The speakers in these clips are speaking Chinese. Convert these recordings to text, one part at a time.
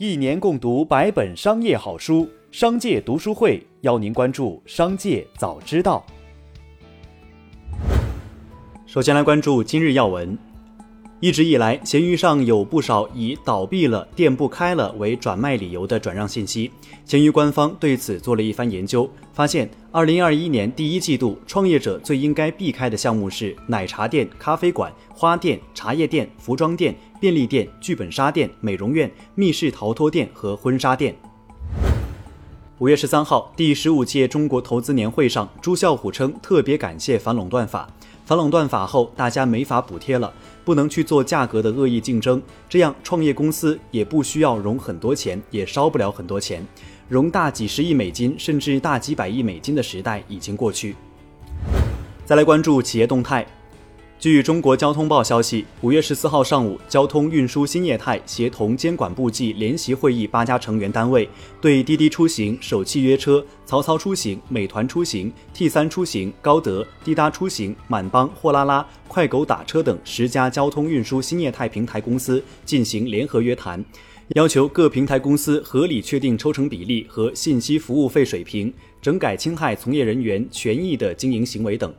一年共读百本商业好书，商界读书会邀您关注商界早知道。首先来关注今日要闻。一直以来，闲鱼上有不少以倒闭了、店不开了为转卖理由的转让信息。闲鱼官方对此做了一番研究，发现，二零二一年第一季度，创业者最应该避开的项目是奶茶店、咖啡馆、花店、茶叶店、服装店、便利店、剧本杀店、美容院、密室逃脱店和婚纱店。五月十三号，第十五届中国投资年会上，朱啸虎称特别感谢反垄断法。反垄断法后，大家没法补贴了，不能去做价格的恶意竞争，这样创业公司也不需要融很多钱，也烧不了很多钱，融大几十亿美金甚至大几百亿美金的时代已经过去。再来关注企业动态。据中国交通报消息，五月十四号上午，交通运输新业态协同监管部际联席会议八家成员单位对滴滴出行、首汽约车、曹操出行、美团出行、T 三出行、高德、滴答出行、满帮、货拉拉、快狗打车等十家交通运输新业态平台公司进行联合约谈，要求各平台公司合理确定抽成比例和信息服务费水平，整改侵害从业人员权益的经营行为等。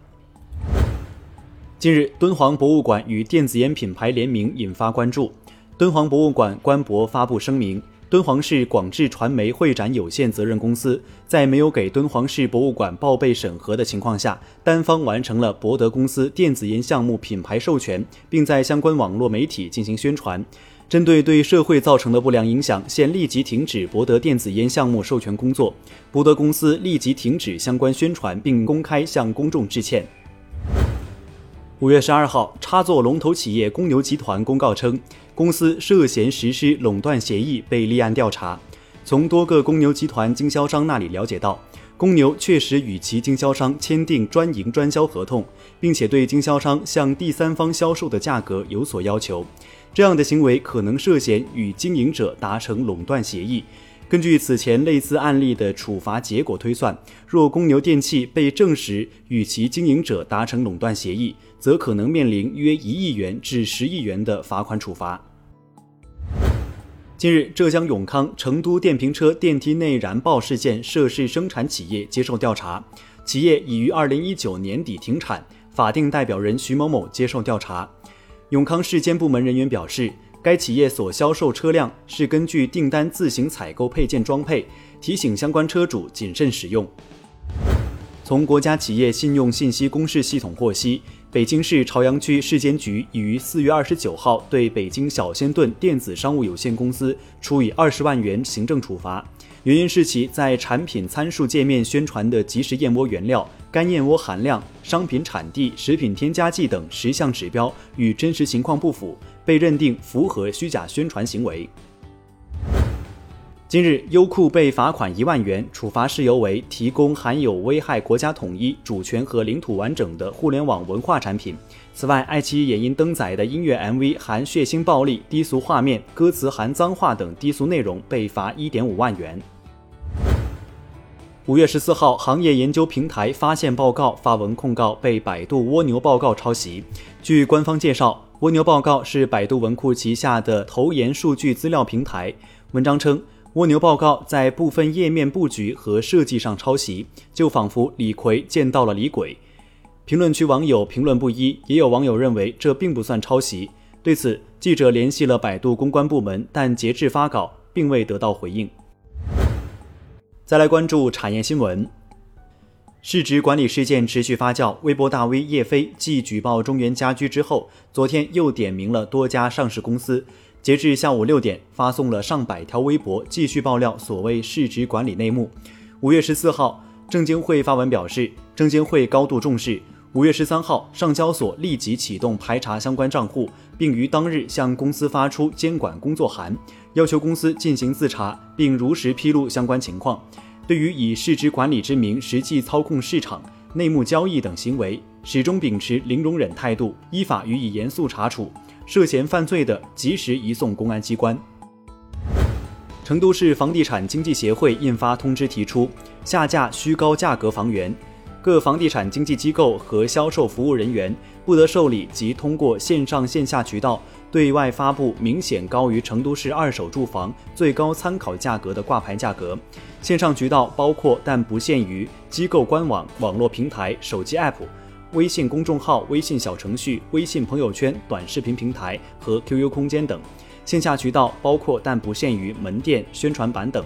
近日，敦煌博物馆与电子烟品牌联名引发关注。敦煌博物馆官博发布声明，敦煌市广智传媒会展有限责任公司在没有给敦煌市博物馆报备审核的情况下，单方完成了博德公司电子烟项目品牌授权，并在相关网络媒体进行宣传。针对对社会造成的不良影响，现立即停止博德电子烟项目授权工作。博德公司立即停止相关宣传，并公开向公众致歉。五月十二号，插座龙头企业公牛集团公告称，公司涉嫌实施垄断协议，被立案调查。从多个公牛集团经销商那里了解到，公牛确实与其经销商签订专营专销合同，并且对经销商向第三方销售的价格有所要求。这样的行为可能涉嫌与经营者达成垄断协议。根据此前类似案例的处罚结果推算，若公牛电器被证实与其经营者达成垄断协议，则可能面临约一亿元至十亿元的罚款处罚。近日，浙江永康成都电瓶车电梯内燃爆事件涉事生产企业接受调查，企业已于二零一九年底停产，法定代表人徐某某接受调查。永康市监部门人员表示。该企业所销售车辆是根据订单自行采购配件装配，提醒相关车主谨慎使用。从国家企业信用信息公示系统获悉，北京市朝阳区市监局已于四月二十九号对北京小仙炖电子商务有限公司处以二十万元行政处罚，原因是其在产品参数界面宣传的即食燕窝原料、干燕窝含量、商品产地、食品添加剂等十项指标与真实情况不符。被认定符合虚假宣传行为。今日，优酷被罚款一万元，处罚事由为提供含有危害国家统一、主权和领土完整的互联网文化产品。此外，爱奇艺也因登载的音乐 MV 含血腥暴力、低俗画面、歌词含脏话等低俗内容，被罚一点五万元。五月十四号，行业研究平台发现报告发文控告被百度蜗牛报告抄袭。据官方介绍。蜗牛报告是百度文库旗下的投研数据资料平台。文章称，蜗牛报告在部分页面布局和设计上抄袭，就仿佛李逵见到了李鬼。评论区网友评论不一，也有网友认为这并不算抄袭。对此，记者联系了百度公关部门，但截至发稿，并未得到回应。再来关注产业新闻。市值管理事件持续发酵，微博大 V 叶飞继举报中原家居之后，昨天又点名了多家上市公司。截至下午六点，发送了上百条微博，继续爆料所谓市值管理内幕。五月十四号，证监会发文表示，证监会高度重视。五月十三号，上交所立即启动排查相关账户，并于当日向公司发出监管工作函，要求公司进行自查，并如实披露相关情况。对于以市值管理之名实际操控市场、内幕交易等行为，始终秉持零容忍态度，依法予以严肃查处，涉嫌犯罪的及时移送公安机关。成都市房地产经纪协会印发通知，提出下架虚高价格房源。各房地产经纪机构和销售服务人员不得受理及通过线上线下渠道对外发布明显高于成都市二手住房最高参考价格的挂牌价格。线上渠道包括但不限于机构官网、网络平台、手机 App、微信公众号、微信小程序、微信朋友圈、短视频平台和 QQ 空间等。线下渠道包括但不限于门店、宣传板等。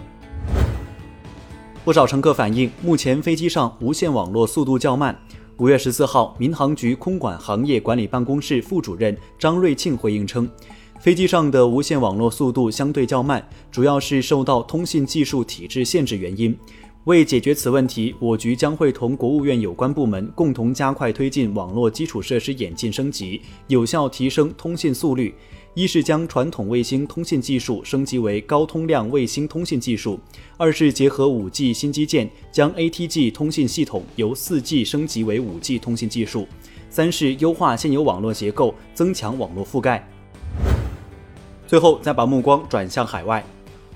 不少乘客反映，目前飞机上无线网络速度较慢。五月十四号，民航局空管行业管理办公室副主任张瑞庆回应称，飞机上的无线网络速度相对较慢，主要是受到通信技术体制限制原因。为解决此问题，我局将会同国务院有关部门共同加快推进网络基础设施演进升级，有效提升通信速率。一是将传统卫星通信技术升级为高通量卫星通信技术；二是结合 5G 新基建，将 ATG 通信系统由 4G 升级为 5G 通信技术；三是优化现有网络结构，增强网络覆盖。最后，再把目光转向海外。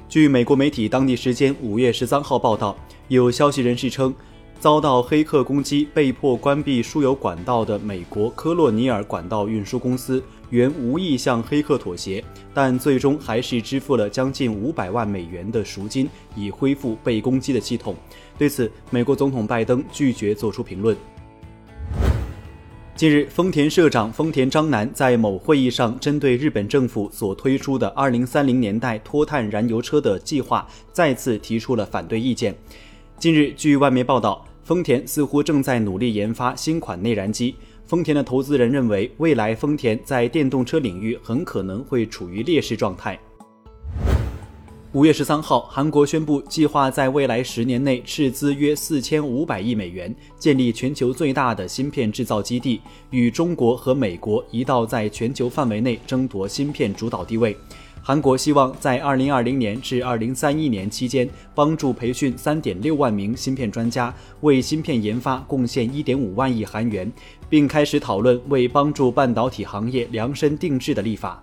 据美国媒体当地时间五月十三号报道，有消息人士称。遭到黑客攻击，被迫关闭输油管道的美国科洛尼尔管道运输公司，原无意向黑客妥协，但最终还是支付了将近五百万美元的赎金，以恢复被攻击的系统。对此，美国总统拜登拒绝作出评论。近日，丰田社长丰田章男在某会议上，针对日本政府所推出的二零三零年代脱碳燃油车的计划，再次提出了反对意见。近日，据外媒报道。丰田似乎正在努力研发新款内燃机。丰田的投资人认为，未来丰田在电动车领域很可能会处于劣势状态。五月十三号，韩国宣布计划在未来十年内斥资约四千五百亿美元，建立全球最大的芯片制造基地，与中国和美国一道在全球范围内争夺芯片主导地位。韩国希望在2020年至2031年期间，帮助培训3.6万名芯片专家，为芯片研发贡献1.5万亿韩元，并开始讨论为帮助半导体行业量身定制的立法。